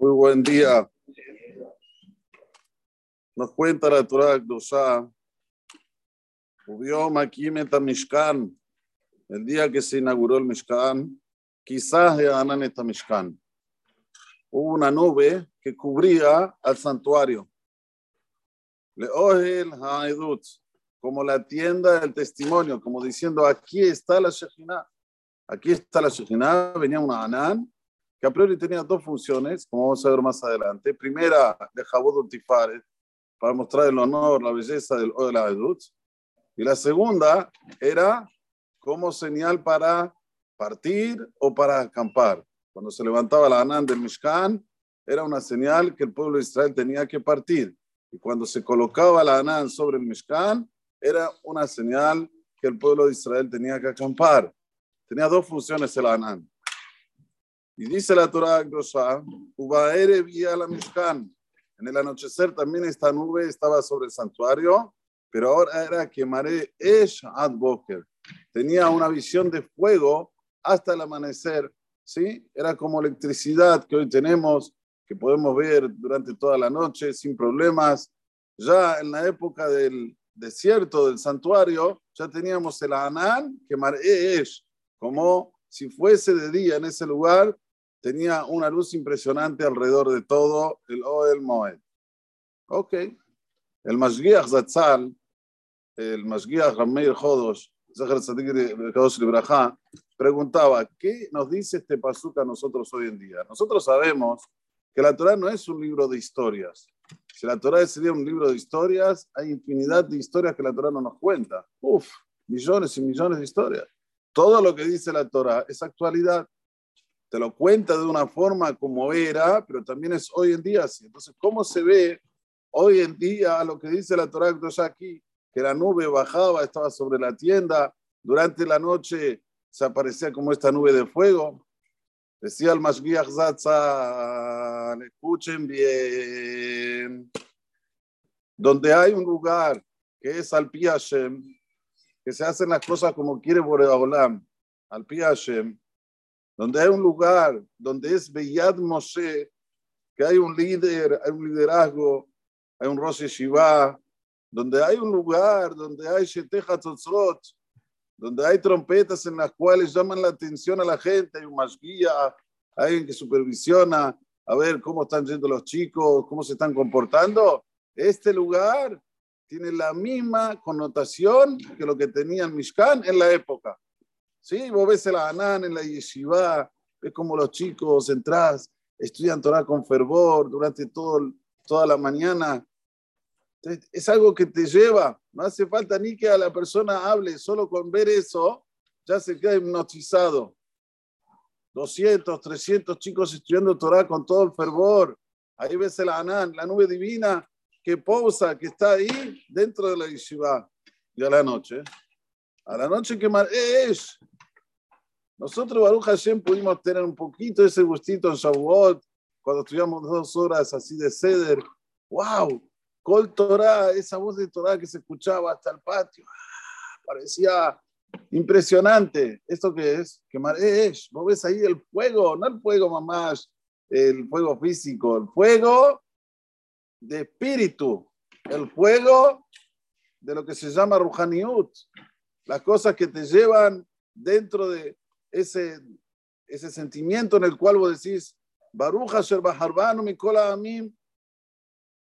Muy buen día. Nos cuenta la Torah Makimet Mishkan. El día que se inauguró el Mishkan, quizás Anan esta Mishkan. Hubo una nube que cubría al santuario. Leohel Haedut, como la tienda del testimonio, como diciendo, aquí está la Shekhinah. Aquí está la Shekhinah, venía una Anán que a priori tenía dos funciones, como vamos a ver más adelante. Primera, de Jabod Tifaret, para mostrar el honor, la belleza del de la Edut. Y la segunda era como señal para partir o para acampar. Cuando se levantaba la Anán del Mishkan, era una señal que el pueblo de Israel tenía que partir. Y cuando se colocaba la Anán sobre el Mishkan, era una señal que el pueblo de Israel tenía que acampar. Tenía dos funciones el Anán. Y dice la Torah Grosha, Ubaere vía la Mishkan. En el anochecer también esta nube estaba sobre el santuario, pero ahora era que Mare Esh Ad Boker. Tenía una visión de fuego hasta el amanecer, ¿sí? Era como electricidad que hoy tenemos, que podemos ver durante toda la noche sin problemas. Ya en la época del desierto del santuario, ya teníamos el Anán, que Mare Esh, como si fuese de día en ese lugar, tenía una luz impresionante alrededor de todo el Oel Moed. Ok. El Mashgiach Zatzal, el Mashgiach Rameir Jodosh, preguntaba, ¿qué nos dice este pasuk a nosotros hoy en día? Nosotros sabemos que la Torah no es un libro de historias. Si la Torah sería un libro de historias, hay infinidad de historias que la Torah no nos cuenta. Uf, millones y millones de historias. Todo lo que dice la Torah es actualidad te lo cuenta de una forma como era, pero también es hoy en día así. Entonces, ¿cómo se ve hoy en día lo que dice la Torah aquí? Que la nube bajaba, estaba sobre la tienda, durante la noche se aparecía como esta nube de fuego. Decía el Mashgiach Zatzal, escuchen bien, donde hay un lugar que es al Hashem, que se hacen las cosas como quiere Boreolam, al Hashem, donde hay un lugar, donde es Beyad Moshe, que hay un líder, hay un liderazgo, hay un Rosh Shiva, donde hay un lugar, donde hay Sheteja Tzotzrot, donde hay trompetas en las cuales llaman la atención a la gente, hay un Mashguía, hay alguien que supervisiona a ver cómo están yendo los chicos, cómo se están comportando. Este lugar tiene la misma connotación que lo que tenía el Mishkan en la época. Sí, vos ves el Anán en la yeshiva, ves como los chicos entras, estudian Torah con fervor durante todo, toda la mañana. es algo que te lleva, no hace falta ni que a la persona hable, solo con ver eso ya se queda hipnotizado. 200, 300 chicos estudiando Torah con todo el fervor. Ahí ves el Anán, la nube divina que posa, que está ahí dentro de la yeshiva. Y a la noche, a la noche que es nosotros, Baruch Hashem, pudimos tener un poquito ese gustito en Shavuot, cuando estudiamos dos horas así de ceder. ¡Wow! Col Torah, esa voz de Torah que se escuchaba hasta el patio. ¡ah! Parecía impresionante. ¿Esto qué es? Que es, vos ves ahí el fuego, no el fuego mamás, el fuego físico, el fuego de espíritu, el fuego de lo que se llama Ruhaniut, las cosas que te llevan dentro de ese, ese sentimiento en el cual vos decís, Baruch Asher Baharbanu Mikola Amim,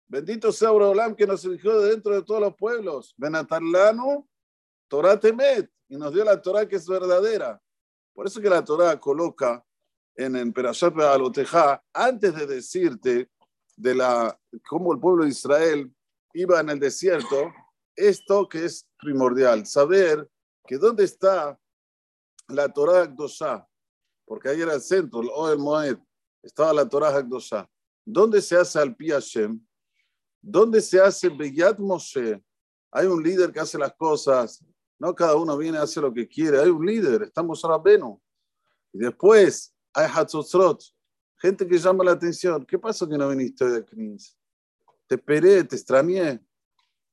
bendito sea Olam que nos eligió de dentro de todos los pueblos, Benatarlanu, Torah Temet, y nos dio la Torah que es verdadera. Por eso que la Torah coloca en el Perashat Aloteja, antes de decirte de la, cómo el pueblo de Israel iba en el desierto, esto que es primordial, saber que dónde está la Torah Akdosha, porque ahí era el centro, el Oel Moed, estaba la Torah Akdosha. ¿Dónde se hace al Pi Hashem? ¿Dónde se hace Beyat Moshe? Hay un líder que hace las cosas, no cada uno viene a hacer lo que quiere, hay un líder, estamos Rabeno. Y después hay Hatzotzrot, gente que llama la atención. ¿Qué pasó que no viniste de Knis? Te esperé, te extrañé.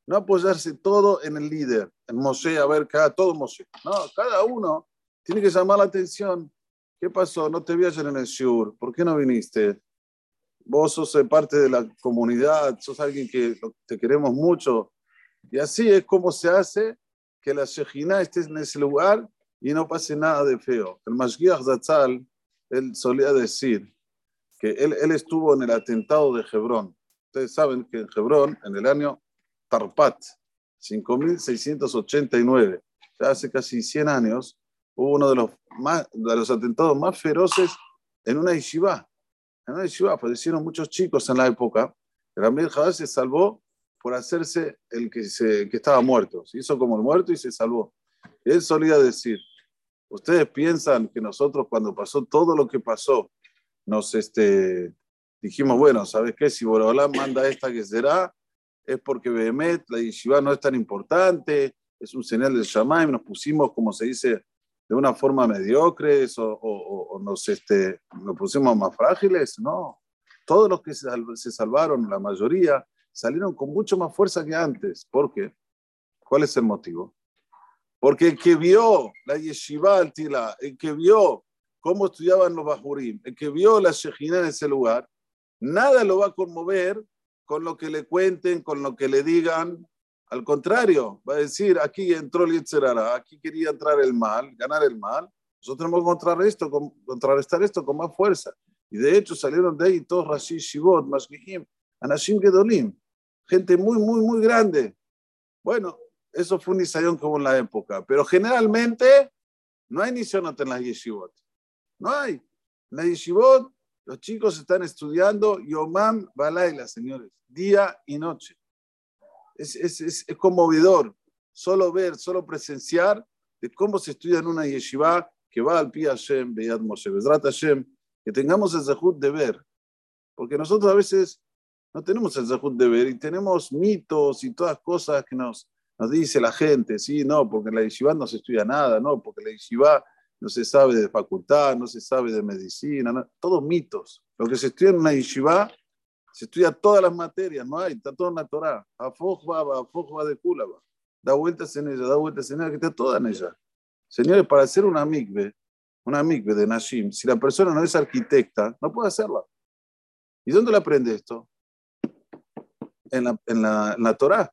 No apoyarse todo en el líder, en Moshe, a ver, cada, todo Moshe. No, cada uno tiene que llamar la atención. ¿Qué pasó? No te vi ayer en el Shur. ¿Por qué no viniste? vos sos parte de la comunidad, sos alguien que te queremos mucho. Y así es como se hace que la Shejina esté en ese lugar y no pase nada de feo. El Mashgiach Zatzal, él solía decir que él, él estuvo en el atentado de Hebrón. Ustedes saben que en Hebrón, en el año Tarpat, 5689, hace casi 100 años, hubo uno de los, más, de los atentados más feroces en una yeshiva. En una yeshiva fallecieron muchos chicos en la época. Amir Jabal se salvó por hacerse el que, se, que estaba muerto. Se hizo como el muerto y se salvó. Él solía decir, ustedes piensan que nosotros cuando pasó todo lo que pasó, nos este, dijimos, bueno, ¿sabes qué? Si Borolán manda esta que será, es porque Behemet, la yeshiva no es tan importante, es un señal del Shamaim, nos pusimos, como se dice, de una forma mediocre o, nos, este, nos pusimos más frágiles, no. Todos los que se salvaron, la mayoría, salieron con mucho más fuerza que antes. ¿Por qué? ¿Cuál es el motivo? Porque el que vio la yeshiva altila, el que vio cómo estudiaban los bajurim, el que vio la shejina en ese lugar, nada lo va a conmover con lo que le cuenten, con lo que le digan. Al contrario, va a decir, aquí entró el Yetzerara, aquí quería entrar el mal, ganar el mal. Nosotros tenemos que contrarrestar esto, con, más fuerza. Y de hecho salieron de ahí todos Rashi Shivot, Mashgihim, Anashim Gedolim, gente muy, muy, muy grande. Bueno, eso fue un Nisayón como en la época, pero generalmente no hay Nisayonot en las yeshivot. No hay. En la yeshivot los chicos están estudiando Yomam Balaila, señores, día y noche. Es, es, es, conmovedor solo ver, solo presenciar de cómo se estudia en una yeshiva que va al Pi Hashem, Beyad Moshe, Hashem, que tengamos el zahut de ver. Porque nosotros a veces no tenemos el zahut de ver y tenemos mitos y todas cosas que nos, nos dice la gente, sí, no, porque en la yeshiva no se estudia nada, no, porque la yeshiva no se sabe de facultad, no se sabe de medicina, todos mitos. Lo que se estudia en una yeshiva, se estudia todas las materias, no hay, está todo en la Torah. Afojba, afojba de Kulaba. Da vueltas en ella, da vueltas en ella, que está toda en ella. Señores, para hacer una mikve, una mikve de Nashim, si la persona no es arquitecta, no puede hacerla. ¿Y dónde la aprende esto? En la, en la, en la Torah,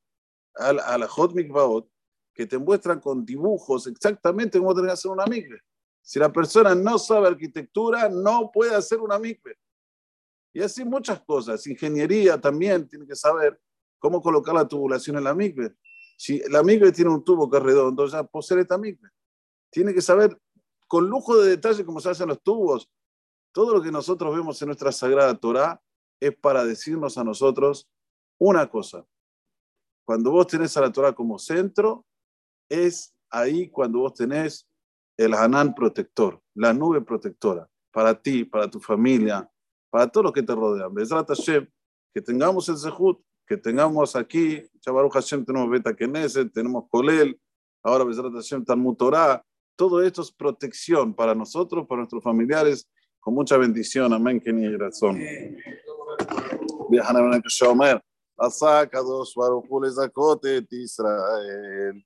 a la, a la Hot Mikvaot, que te muestran con dibujos exactamente cómo tener que hacer una mikve. Si la persona no sabe arquitectura, no puede hacer una mikve. Y así muchas cosas. Ingeniería también tiene que saber cómo colocar la tubulación en la mikve. Si la mikve tiene un tubo que es redondo, ya posee esta mikve. Tiene que saber con lujo de detalle cómo se hacen los tubos. Todo lo que nosotros vemos en nuestra sagrada Torah es para decirnos a nosotros una cosa. Cuando vos tenés a la Torah como centro, es ahí cuando vos tenés el Hanan protector, la nube protectora, para ti, para tu familia, para todos los que te rodean. Besrat Hashem, que tengamos el Zehut, que tengamos aquí, Chabaruch Hashem, tenemos Beta Keneset, tenemos Kolel, ahora Besrat Hashem, Talmud Torah. Todo esto es protección para nosotros, para nuestros familiares, con mucha bendición. Amén, que ni razón. Viajan a Shomer, Asaka dos Baruch Israel.